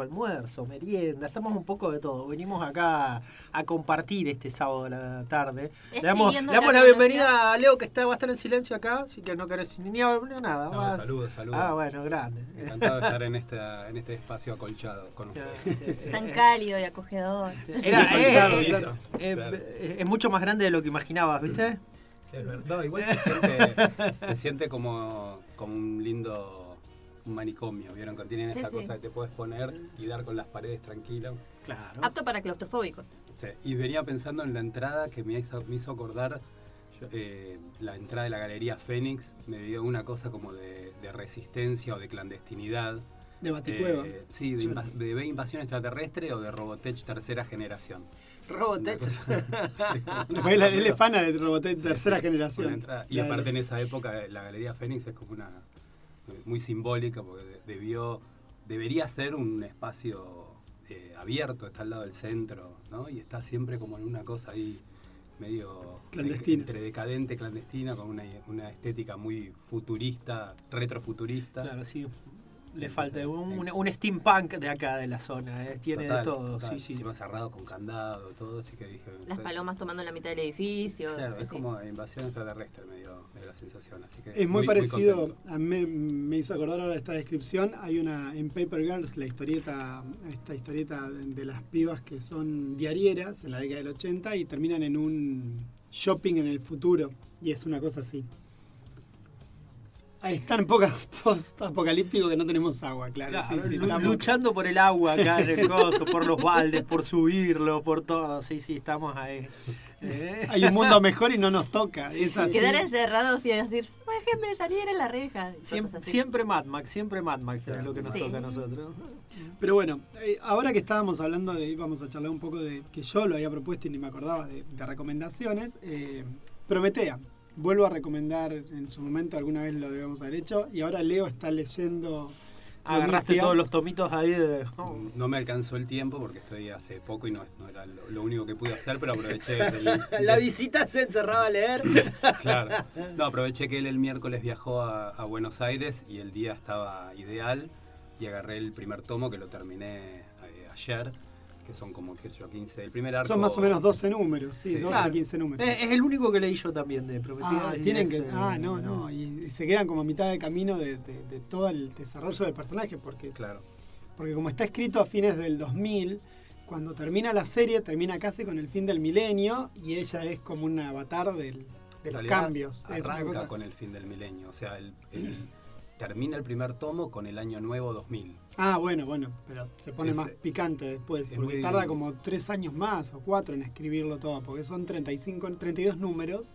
almuerzo, merienda, estamos un poco de todo. Venimos acá a compartir este sábado a la tarde. Le damos, le damos la, bienvenida a Leo que está, va a estar en silencio acá, así que no querés ni, ni nada. No, saludos, saludos. Ah, bueno, grande. Encantado de estar en, esta, en este espacio acolchado con ustedes. Tan cálido y acogedor. Era, es, es, mucho más grande de lo que imaginabas, ¿viste? Es verdad, igual se siente, se siente como, como un lindo un manicomio, ¿vieron? Que tienen esta cosa que te puedes poner y dar con las paredes tranquilo. Claro. Apto para claustrofóbicos. Sí, y venía pensando en la entrada que me hizo, me hizo acordar eh, la entrada de la Galería Fénix, me dio una cosa como de, resistencia o de clandestinidad. De Baticueva. Eh, sí, de, de, invasión extraterrestre o de Robotech tercera generación. Robotech. él, es fan de Robotech tercera generación. Y aparte en esa época la Galería Fénix es como una muy simbólica porque debió, debería ser un espacio eh, abierto, está al lado del centro, ¿no? Y está siempre como en una cosa ahí medio entre decadente, clandestina, con una, una estética muy futurista, retrofuturista. Claro, sí le falta un, un, steampunk de acá de la zona, eh, tiene de todo. Sí, sí. Encima cerrado con candado, todo, así que dije. Las palomas tomando la mitad del edificio. Claro, es como invasión extraterrestre, me la sensación. Así que es muy, parecido, a mí me hizo acordar ahora esta descripción. Hay una en Paper Girls, la historieta, esta historieta de las pibas que son diarieras en la década del 80 y terminan en un shopping en el futuro. Y es una cosa así. Ahí están pocas post-apocalípticos que no tenemos agua, claro. estamos... Luchando por el agua acá en el coso, por los baldes, por subirlo, por todo. Sí, sí, estamos ahí. ¿Eh? Hay un mundo mejor y no nos toca. Quedar encerrados y decir, déjenme salir en la reja. Siempre, Mad Max, siempre Mad Max es lo que nos toca a nosotros. Pero bueno, eh, ahora que estábamos hablando de, íbamos a charlar un poco de que yo lo había propuesto y ni me acordaba de, recomendaciones, eh, Prometea vuelvo a recomendar, en su momento alguna vez lo debemos haber hecho, y ahora Leo está leyendo... Agarraste todos los tomitos ahí de... No me alcanzó el tiempo porque estoy hace poco y no, era lo, único que pude hacer, pero aproveché... La visita se encerraba a leer. claro. No, aproveché que él el miércoles viajó a Buenos Aires y el día estaba ideal y agarré el primer tomo que lo terminé eh, ayer que son como, qué sé yo, 15. El primer arco. Son más o menos 12 números, sí, 12 a 15 números. Es, el único que leí yo también de Prometida. Ah, tienen que, ah no, no, y, se quedan como a mitad de camino de, de, todo el desarrollo del personaje, porque, claro. porque como está escrito a fines del 2000, cuando termina la serie, termina casi con el fin del milenio y ella es como un avatar del, de los cambios. Arranca es una cosa... con el fin del milenio, o sea, el termina el primer tomo con el año nuevo 2000. Ah, bueno, bueno, pero se pone más picante después, porque tarda como tres años más o cuatro en escribirlo todo, porque son 35, 32 números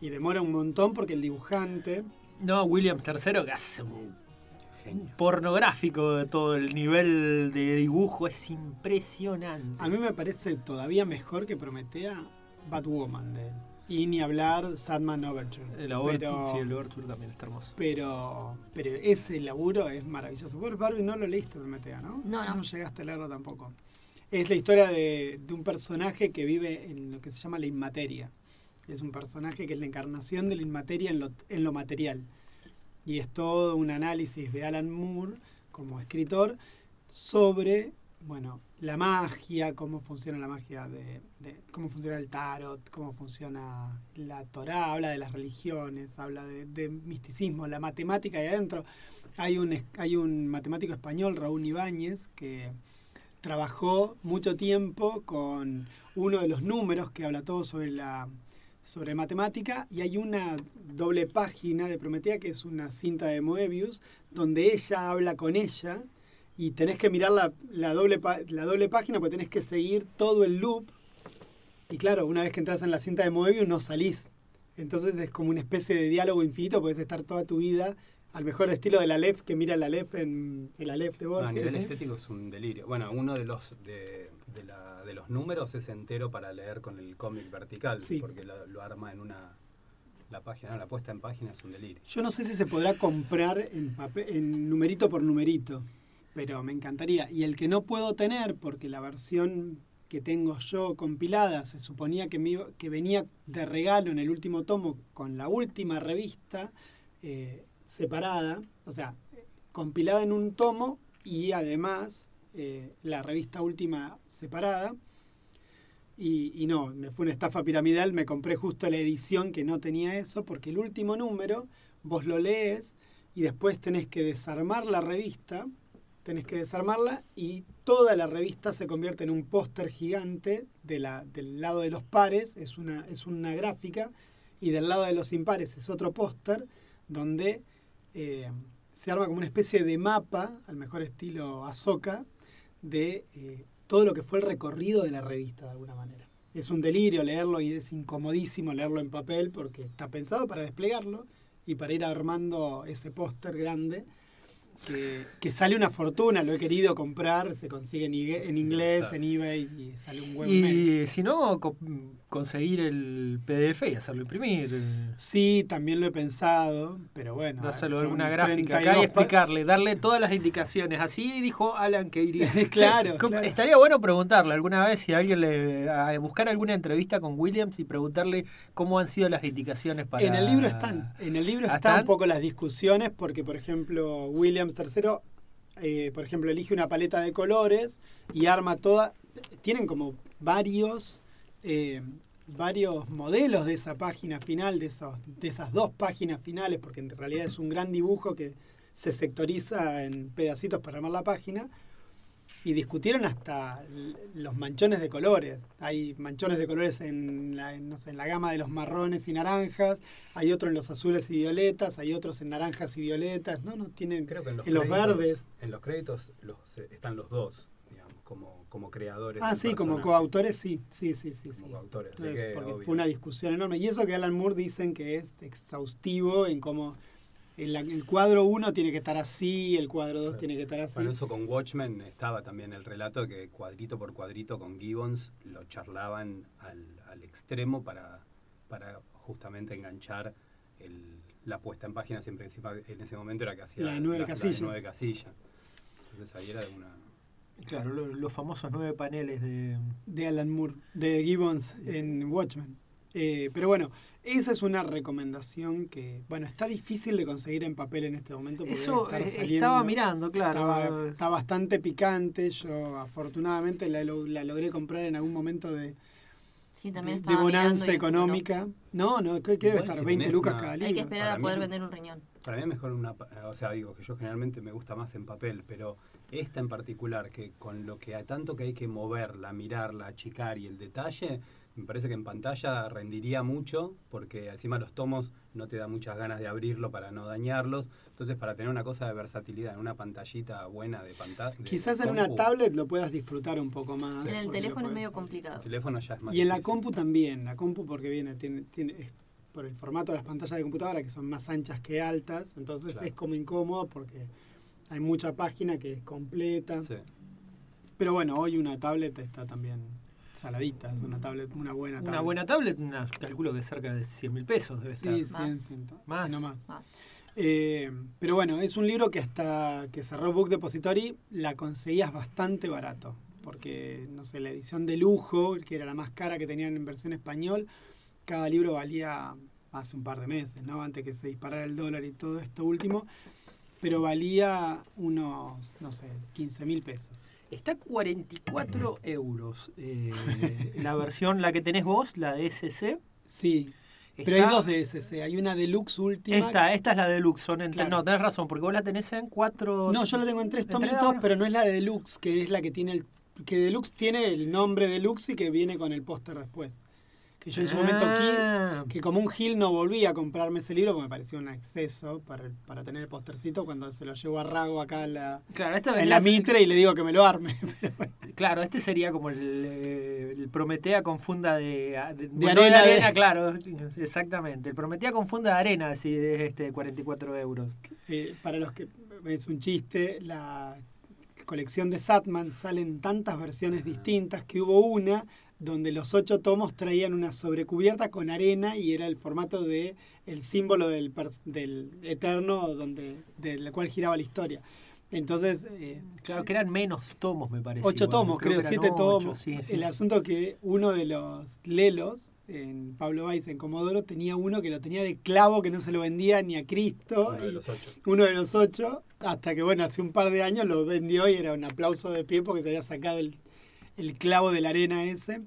y demora un montón porque el dibujante... No, Williams III que hace un pornográfico de todo el nivel de dibujo, es impresionante. A mí me parece todavía mejor que Prometea Batwoman de él. Y ni hablar Sadman Overture. El pero, sí, el Overture también está hermoso. Pero, pero ese laburo es maravilloso. Vos, Barbie, no lo leíste, Prometea, ¿no? No, no. No llegaste a leerlo tampoco. Es la historia de, de un personaje que vive en lo que se llama la inmateria. Es un personaje que es la encarnación de la inmateria en lo, en lo material. Y es todo un análisis de Alan Moore como escritor sobre, bueno, la magia, cómo funciona la magia de, cómo funciona el tarot, cómo funciona la Torah, habla de las religiones, habla de, misticismo, la matemática y adentro. Hay un, hay un matemático español, Raúl Ibáñez, que trabajó mucho tiempo con uno de los números que habla todo sobre la sobre matemática y hay una doble página de Prometea que es una cinta de Moebius donde ella habla con ella y tenés que mirar la, la, doble, la doble página porque tenés que seguir todo el loop. Y claro, una vez que entras en la cinta de Moebius no salís. Entonces es como una especie de diálogo infinito, puedes estar toda tu vida al mejor estilo de la Aleph que mira la Aleph en el Aleph de Borges. a nivel estético es un delirio. Bueno, uno de los de, de, la, de, los números es entero para leer con el cómic vertical, porque lo, arma en una la página, la puesta en página es un delirio. Yo no sé si se podrá comprar en, papel, en numerito por numerito pero me encantaría. Y el que no puedo tener, porque la versión que tengo yo compilada se suponía que, me que venía de regalo en el último tomo con la última revista eh, separada, o sea, compilada en un tomo y además eh, la revista última separada. Y, y, no, me fue una estafa piramidal, me compré justo la edición que no tenía eso, porque el último número vos lo lees y después tenés que desarmar la revista, tenés que desarmarla y toda la revista se convierte en un póster gigante de la, del lado de los pares, es una, es una gráfica, y del lado de los impares es otro póster donde eh, se arma como una especie de mapa, al mejor estilo Azoka, de eh, todo lo que fue el recorrido de la revista de alguna manera. Es un delirio leerlo y es incomodísimo leerlo en papel porque está pensado para desplegarlo y para ir armando ese póster grande que, sale una fortuna, lo he querido comprar, se consigue en, inglés, en eBay y sale un buen Y si no, conseguir el PDF y hacerlo imprimir. Sí, también lo he pensado, pero bueno. Dáselo alguna gráfica acá y explicarle, darle todas las indicaciones. Así dijo Alan que claro, Estaría bueno preguntarle alguna vez si alguien le. buscar alguna entrevista con Williams y preguntarle cómo han sido las indicaciones para. En el libro están. En el libro están, un poco las discusiones, porque por ejemplo, Williams III, eh, por ejemplo, elige una paleta de colores y arma toda. Tienen como varios eh, varios modelos de esa página final, de, de esas dos páginas finales, porque en realidad es un gran dibujo que se sectoriza en pedacitos para armar la página, y discutieron hasta los manchones de colores. Hay manchones de colores en la, en la gama de los marrones y naranjas, hay otros en los azules y violetas, hay otros en naranjas y violetas, no, no tienen Creo que en los, en los verdes. En los créditos los, están los dos como, como creadores. Ah, sí, como coautores, sí, sí, sí, sí. Como coautores, porque fue una discusión enorme. Y eso que Alan Moore dicen que es exhaustivo en cómo el, cuadro 1 tiene que estar así, el cuadro 2 tiene que estar así. Bueno, eso con Watchmen estaba también el relato que cuadrito por cuadrito con Gibbons lo charlaban al, al extremo para, para justamente enganchar el, la puesta en página siempre encima en ese momento era que hacía la nueve casillas. La nueve casillas. Entonces ahí era de una Claro, los famosos nueve paneles de... De Alan Moore, de Gibbons en Watchmen. Eh, pero bueno, esa es una recomendación que, bueno, está difícil de conseguir en papel en este momento. Eso eh, estaba mirando, claro. Está, bastante picante. Yo afortunadamente la, la, logré comprar en algún momento de, de, bonanza económica. No, no, ¿qué, debe estar? 20 lucas cada libro. Hay que esperar a poder vender un riñón. Para mí es mejor una... O sea, digo que yo generalmente me gusta más en papel, pero esta en particular, que con lo que a tanto que hay que moverla, mirarla, achicar y el detalle, me parece que en pantalla rendiría mucho, porque encima los tomos no te da muchas ganas de abrirlo para no dañarlos. Entonces, para tener una cosa de versatilidad en una pantallita buena de pantalla. Quizás en una tablet lo puedas disfrutar un poco más. En el teléfono es medio complicado. El teléfono ya es más Y en la compu también. La compu, porque viene, tiene, tiene por el formato de las pantallas de computadora, que son más anchas que altas. Entonces, es como incómodo porque hay mucha página que es completa. Pero bueno, hoy una tablet está también saladita, es una tablet, una buena tablet. Una buena tablet, calculo que cerca de 100 mil pesos debe sí, estar. 100, más. no más. Eh, pero bueno, es un libro que hasta que cerró Book Depository la conseguías bastante barato. Porque, no sé, la edición de lujo, que era la más cara que tenían en versión español, cada libro valía hace un par de meses, ¿no? Antes que se disparara el dólar y todo esto último pero valía unos, no sé, 15 mil pesos. Está 44 euros eh, la versión, la que tenés vos, la de SC. Sí. pero hay dos de SC, hay una deluxe última. Esta, esta es la deluxe, son no, tenés razón, porque vos la tenés en cuatro. No, yo la tengo en tres tomitos, pero no es la de deluxe, que es la que tiene el. que deluxe tiene el nombre deluxe y que viene con el póster después. Que yo en su momento aquí, ah. que como un gil no volví a comprarme ese libro porque me pareció un exceso para, para tener el postercito cuando se lo llevo a Rago acá en la, en la mitre y le digo que me lo arme. claro, este sería como el, Prometea con funda de, de, arena, claro, exactamente. El Prometea con funda de arena, así de este 44 euros. Eh, para los que es un chiste, la colección de Satman salen tantas versiones distintas que hubo una donde los ocho tomos traían una sobrecubierta con arena y era el formato de el símbolo del, del eterno donde del cual giraba la historia. Entonces. Eh, claro, que eran menos tomos, me parece. Ocho tomos, creo, siete tomos. El asunto que uno de los lelos en Pablo Weiss en Comodoro tenía uno que lo tenía de clavo que no se lo vendía ni a Cristo. Uno de los ocho. Uno de los ocho, hasta que bueno, hace un par de años lo vendió y era un aplauso de pie porque se había sacado el, el clavo de la arena ese.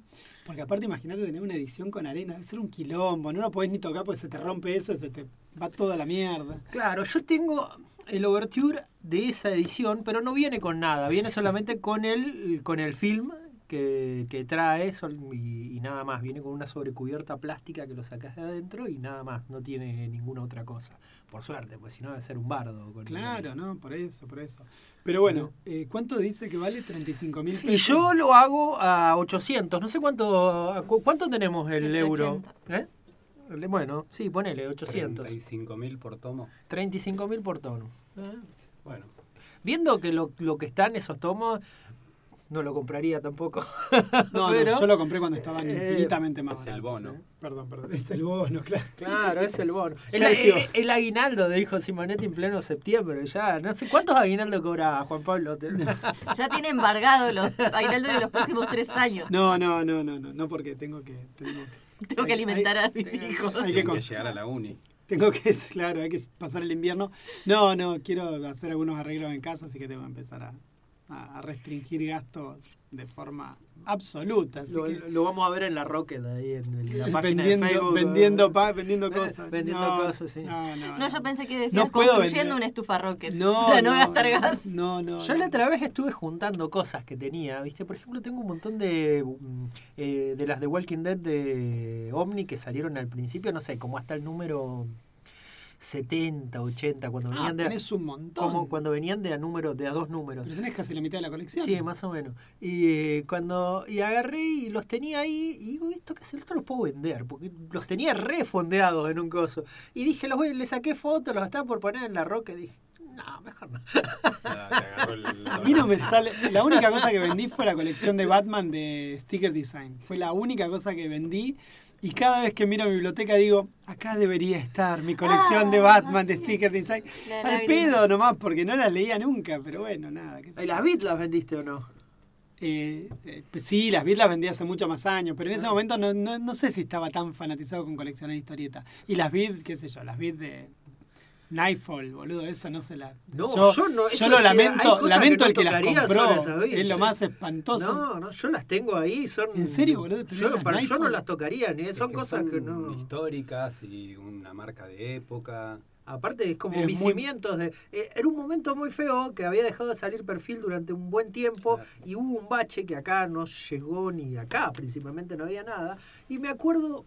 Porque aparte imagínate tener una edición con arena, debe ser un quilombo, no lo podés ni tocar porque se te rompe eso, se te va toda la mierda. Claro, yo tengo el overture de esa edición, pero no viene con nada, viene solamente con el, con el film que, que trae eso y, nada más. Viene con una sobrecubierta plástica que lo sacas de adentro y nada más, no tiene ninguna otra cosa. Por suerte, pues si no a ser un bardo. claro, no, por eso, por eso. Pero bueno, eh, ¿cuánto dice que vale 35 mil pesos? Y yo lo hago a 800. No sé cuánto cuánto tenemos el euro. ¿Eh? Bueno, sí, ponele 800. 35 mil por tomo. 35 mil por tomo. Bueno. Viendo que lo, lo que están esos tomos, no lo compraría tampoco. no, no, yo lo compré cuando estaban eh, infinitamente más Es el bono. Perdón, perdón. Es el bono, claro. Claro, es el bono. El, el, aguinaldo de hijo Simonetti en pleno septiembre. Ya, no sé cuántos aguinaldos cobra Juan Pablo. ya tiene embargado los aguinaldos de los próximos tres años. No, no, no, no, no, no porque tengo que. Tengo que, alimentar a mis hijos. Hay que, que llegar a la uni. Tengo que, claro, hay que pasar el invierno. No, no, quiero hacer algunos arreglos en casa, así que tengo que empezar a, a restringir gastos de forma absoluta. lo, vamos a ver en la Rocket, ahí en la página vendiendo, de Facebook. Vendiendo, vendiendo cosas. vendiendo cosas, sí. No, no, no, yo pensé que decías construyendo una estufa Rocket no, para no, gastar gas. No, no. Yo la otra vez estuve juntando cosas que tenía, ¿viste? Por ejemplo, tengo un montón de eh, de las de Walking Dead de Omni que salieron al principio, no sé, como hasta el número 70, 80, cuando ah, venían de. Tenés un montón. Como cuando venían de a números, de a dos números. Pero tenés casi la mitad de la colección. Sí, más o menos. Y eh, cuando. Y agarré y los tenía ahí. Y digo, esto que hacer, esto los puedo vender. Porque los tenía refondeados en un coso. Y dije, los voy, le saqué fotos, los estaba por poner en la roca. Y dije, no, mejor no. a mí no me sale. La única cosa que vendí fue la colección de Batman de Sticker Design. Fue la única cosa que vendí. Y cada vez que miro mi biblioteca digo, acá debería estar mi colección de ah. Batman, de stickers design. Al pedo nomás, porque no las leía nunca, pero bueno, nada. ¿Y las bits las vendiste o no? Eh, eh, pues sí, las bits las vendí hace muchos más años, pero en ese ah. momento no, no, no sé si estaba tan fanatizado con coleccionar historietas. Y las bits, qué sé yo, las bits de, Nightfall, boludo, esa no se la. No, yo, no. Yo lo lamento, lamento el que las compró. es lo más espantoso. No, no, yo las tengo ahí. Son, ¿En serio, boludo? Yo, para, yo no las tocaría, ni son cosas que no. Históricas y una marca de época. Aparte es como mis cimientos de... Eh, era un momento muy feo que había dejado de salir perfil durante un buen tiempo y hubo un bache que acá no llegó ni acá, principalmente no había nada. Y me acuerdo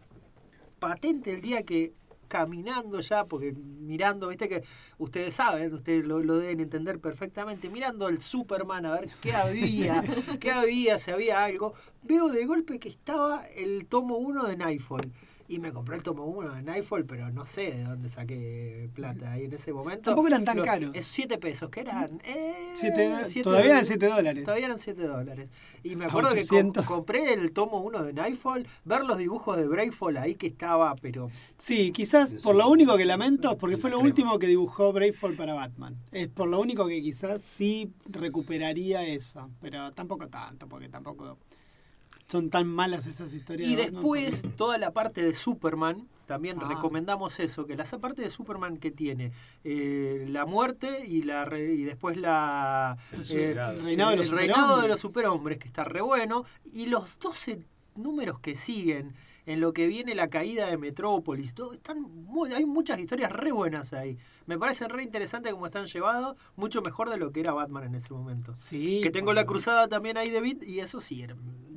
patente el día que caminando ya, porque mirando, viste que ustedes saben, ustedes lo, deben entender perfectamente, mirando el Superman a ver qué había, qué había, si había algo, veo de golpe que estaba el tomo 1 de Nightfall y me compré el tomo 1 de Nightfall, pero no sé de dónde saqué plata ahí en ese momento. Tampoco eran tan caros. Es 7 pesos, que eran? Eh, todavía eran 7 dólares. Todavía eran 7 dólares. Y me acuerdo que compré el tomo 1 de Nightfall, ver los dibujos de Brayfall ahí que estaba, pero... Sí, quizás por lo único que lamento, porque fue lo último que dibujó Brayfall para Batman. Es por lo único que quizás sí recuperaría eso, pero tampoco tanto, porque tampoco son tan malas esas historias. Y después toda la parte de Superman, también ah. recomendamos eso, que la parte de Superman que tiene eh, la muerte y la y después la eh, reinado, de los, reinado de los superhombres, que está re bueno, y los 12 números que siguen en lo que viene la caída de Metrópolis. Todo, están hay muchas historias re buenas ahí. Me parece re interesante cómo están llevados, mucho mejor de lo que era Batman en ese momento. Sí. Que tengo la cruzada también ahí de Beat y eso sí,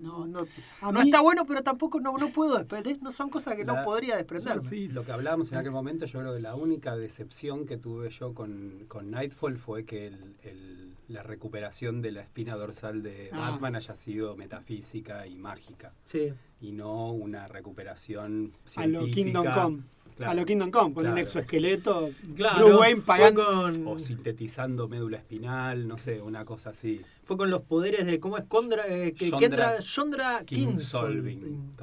no, no, no está bueno, pero tampoco no, no puedo desprender, no son cosas que no podría desprender. Sí, Lo que hablábamos en aquel momento, yo creo que la única decepción que tuve yo con, con Nightfall fue que el, la recuperación de la espina dorsal de ah. Batman haya sido metafísica y mágica. Sí y no una recuperación científica. A lo Kingdom Come. A lo Kingdom Come, con un exoesqueleto, claro, Wayne pagando... O sintetizando médula espinal, no sé, una cosa así. Fue con los poderes de, ¿cómo es? Condra, eh, que, Yondra, Yondra King, Solving.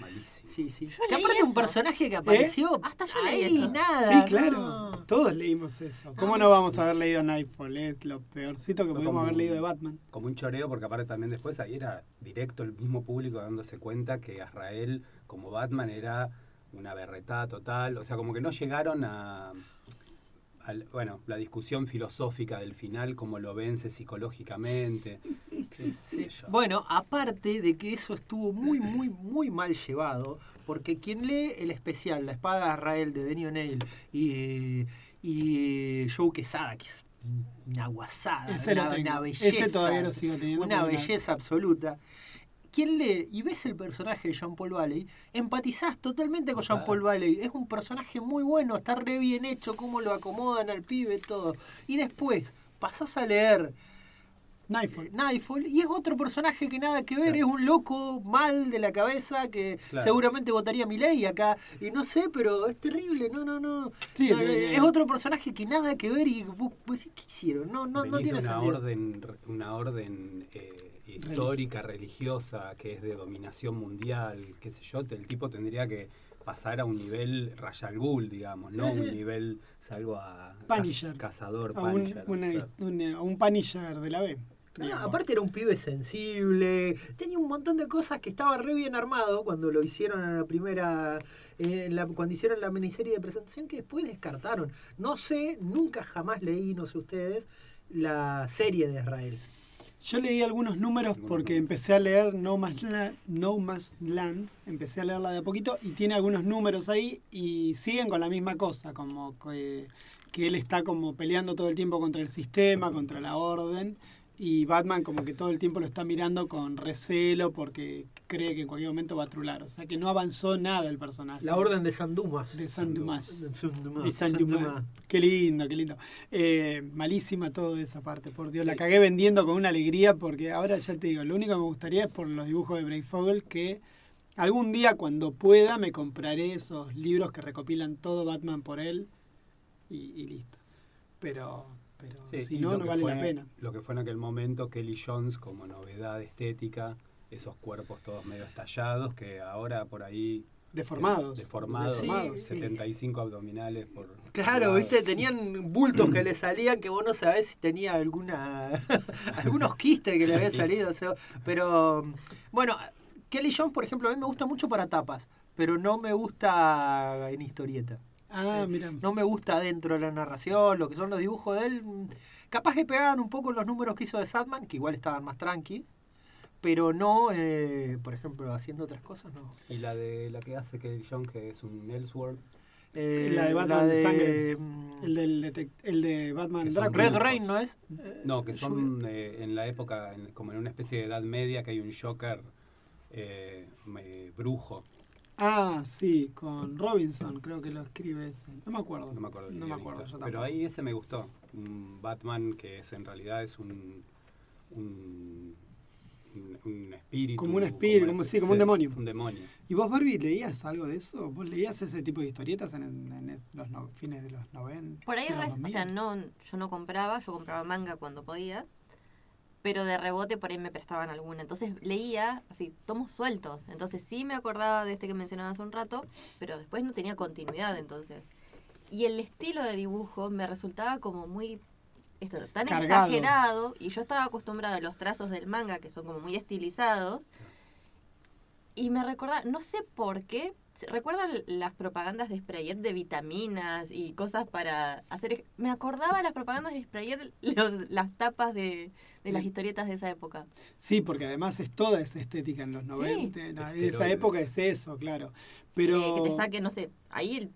Malísimo. Sí, sí. que aparte un personaje que apareció ¿Eh? Hasta yo ahí, nada. Sí, claro. Todos leímos eso. ¿Cómo no vamos a haber leído Nightfall? Es lo peorcito que pudimos haber leído de Batman. Como un choreo, porque aparte también después ahí era directo el mismo público dándose cuenta que Azrael, como Batman, era una berretada total. O sea, como que no llegaron a bueno, la discusión filosófica del final, cómo lo vence psicológicamente. Bueno, aparte de que eso estuvo muy, muy, muy mal llevado, porque quien lee el especial, La Espada de Israel de Denny O'Neill y, y Joe Quesada, que es una guasada, una, belleza, una belleza absoluta quien lee y ves el personaje de Jean-Paul Valley, empatizás totalmente con Jean-Paul Valley. Es un personaje muy bueno, está re bien hecho, cómo lo acomodan al pibe, todo. Y después pasás a leer Nightfall. Nightfall, y es otro personaje que nada que ver, es un loco mal de la cabeza que seguramente votaría mi ley acá. Y no sé, pero es terrible, no, no, no. es otro personaje que nada que ver y vos, ¿qué hicieron? No, no, no tiene una sentido. Orden, una orden eh, histórica, religiosa, que es de dominación mundial, qué sé yo, el tipo tendría que pasar a un nivel Rayal Ghul, digamos, ¿no? Un nivel, salgo a cazador, a un, un Punisher de la B. aparte era un pibe sensible, tenía un montón de cosas que estaba re bien armado cuando lo hicieron en la primera, eh, cuando hicieron la miniserie de presentación que después descartaron. No sé, nunca jamás leí, no sé ustedes, la serie de Israel. Yo leí algunos números porque empecé a leer No Más, no Land, empecé a leerla de a poquito y tiene algunos números ahí y siguen con la misma cosa, como que, que él está como peleando todo el tiempo contra el sistema, contra la orden y Batman como que todo el tiempo lo está mirando con recelo porque cree que en cualquier momento va a trular. O sea que no avanzó nada el personaje. La orden de San Dumas. De San Dumas. De San Dumas. Qué lindo, qué lindo. Eh, malísima toda esa parte, por Dios. La cagué vendiendo con una alegría porque ahora ya te digo, lo único que me gustaría es por los dibujos de Brave Fogel que algún día cuando pueda me compraré esos libros que recopilan todo Batman por él y listo. Pero pero si no, no vale la pena. Lo que fue en aquel momento Kelly Jones como novedad estética, esos cuerpos todos medio estallados, que ahora por ahí... Deformados. Deformados, 75 abdominales por... Claro, viste, tenían bultos que le salían que vos no sabés si tenía alguna algunos quistes que le habían salido. pero bueno, Kelly Jones, por ejemplo, a mí me gusta mucho para tapas, pero no me gusta en historieta. Ah, eh, mira. No me gusta dentro de la narración, lo que son los dibujos de él. Capaz que pegaban un poco los números que hizo de Sadman, que igual estaban más tranquilos pero no, eh, por ejemplo, haciendo otras cosas, no. ¿Y la de la que hace Kelly John, que es un Elseworld? Eh, la de Batman de, sangre. Mm, el, del, el de Batman Red Rain, ¿no es? No, que son en la época, como en una especie de edad media, que hay un Joker brujo Ah, sí, con Robinson creo que lo escribe ese. No me acuerdo. No me acuerdo. No me acuerdo Pero ahí ese me gustó. Un Batman que es en realidad es un, un, un espíritu. Como un espíritu, como, sí, como un demonio. Un demonio. ¿Y vos, Barbie, leías algo de eso? ¿Vos leías ese tipo de historietas en, los fines de los 90? Por ahí, o sea, no, yo no compraba, yo compraba manga cuando podía pero de rebote por ahí me prestaban alguna. Entonces leía así, tomos sueltos. Entonces sí me acordaba de este que mencionaba hace un rato, pero después no tenía continuidad entonces. Y el estilo de dibujo me resultaba como muy esto tan exagerado y yo estaba acostumbrada a los trazos del manga que son como muy estilizados. Y me recordaba, no sé por qué, ¿Recuerdan las propagandas de Sprayet de vitaminas y cosas para hacer? Me acordaba las propagandas de Sprayet, las tapas de, las historietas de esa época. Sí, porque además es toda esa estética en los 90. En esa época es eso, claro. Pero... Eh, que te saque, no sé, ahí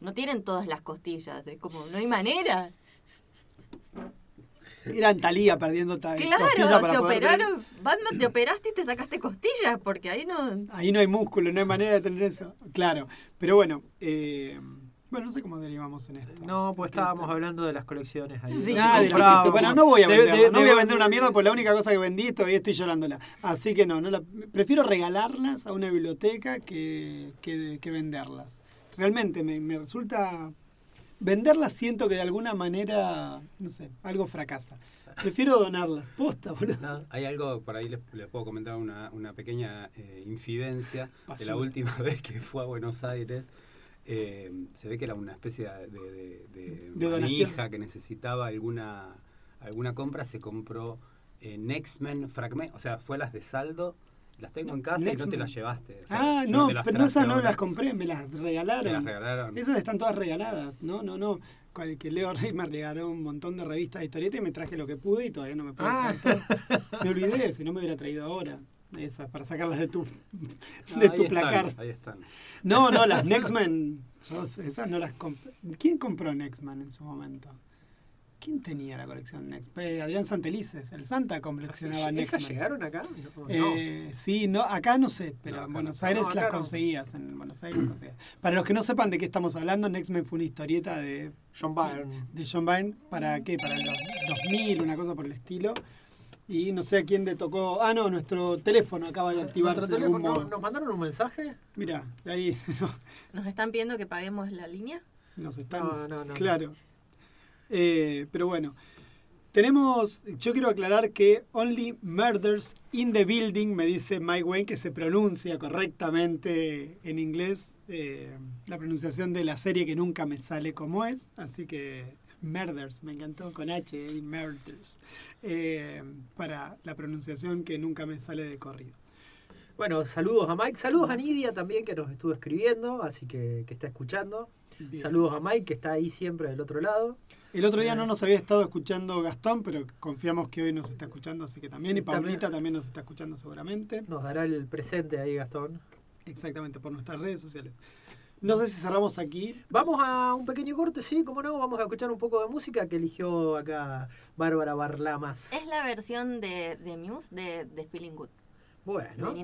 no tienen todas las costillas, es como, no hay manera. Eran Talía perdiendo ta claro, costillas para te operaron, Batman, te operaste y te sacaste costillas, porque ahí no... Ahí no hay músculo, no hay manera de tener eso. Claro, pero bueno, eh, bueno, no sé cómo derivamos en esto. No, pues estábamos hablando de las colecciones ahí. bueno, no voy a vender, no voy a vender una mierda, porque la única cosa que vendí todavía estoy llorándola. Así que no, no la, prefiero regalarlas a una biblioteca que, que, que venderlas. Realmente me, me resulta venderlas siento que de alguna manera, no sé, algo fracasa. Prefiero donarlas. Posta, boludo. No, hay algo, por ahí les, les puedo comentar una, una pequeña eh, infidencia. De la última vez que fue a Buenos Aires, eh, se ve que era una especie de, de, de, De donación. que necesitaba alguna, alguna compra, se compró eh, Nextmen Fragment, o sea, fue las de saldo, las tengo en casa y no te las llevaste. o sea, Ah, no, pero traje esas no las compré, me las regalaron. Te las regalaron. Esas están todas regaladas. No, no, no. Cual que Leo Rey me regaló un montón de revistas de historieta y me traje lo que pude y todavía no me puedo Ah. Me olvidé, si no me hubiera traído ahora. Esas, para sacarlas de tu, No, de ahí tu están, placar. ahí están. No, no, las Nextmen, sos- esas no las compré. ¿Quién compró Nextmen en su momento? ¿Quién tenía la colección Next? Eh, Adrián Santelices, el Santa coleccionaba ¿Esas Nextmen. llegaron acá? No, no. Eh, sí, no, acá no sé, pero No, en Buenos no. Aires las no. conseguías. En Buenos Aires las conseguías. Para los que no sepan de qué estamos hablando, Nextmen fue una historieta de, John Byrne. de John Byrne para qué, para los 2000, una cosa por el estilo. Y no sé a quién le tocó. Ah, no, nuestro teléfono acaba de activarse de algún modo. ¿no- ¿Nos mandaron un mensaje? Mira, ahí no, ¿Nos están pidiendo que paguemos la línea? nos están. No, no, no. Claro. Eh, pero bueno. Tenemos, yo quiero aclarar que Only Murders in the Building, me dice Mike Wayne, que se pronuncia correctamente en inglés eh, la pronunciación de la serie que nunca me sale como es, así que Murders, me encantó con H, y Murders, eh, para la pronunciación que nunca me sale de corrido. Bueno, saludos a Mike, saludos a Nidia también que nos estuvo escribiendo, así que, que está escuchando. Bien. Saludos a Mike que está ahí siempre del otro lado. El otro día no nos había estado escuchando Gastón, pero confiamos que hoy nos está escuchando, así que también, y. Paulita también nos está escuchando seguramente. Nos dará el presente ahí, Gastón. Exactamente, por nuestras redes sociales. No sé si cerramos aquí. Vamos a un pequeño corte, sí, como no, vamos a escuchar un poco de música que eligió acá Bárbara Barlamas. Es la versión de, de Muse de, de Feeling Good, Bueno.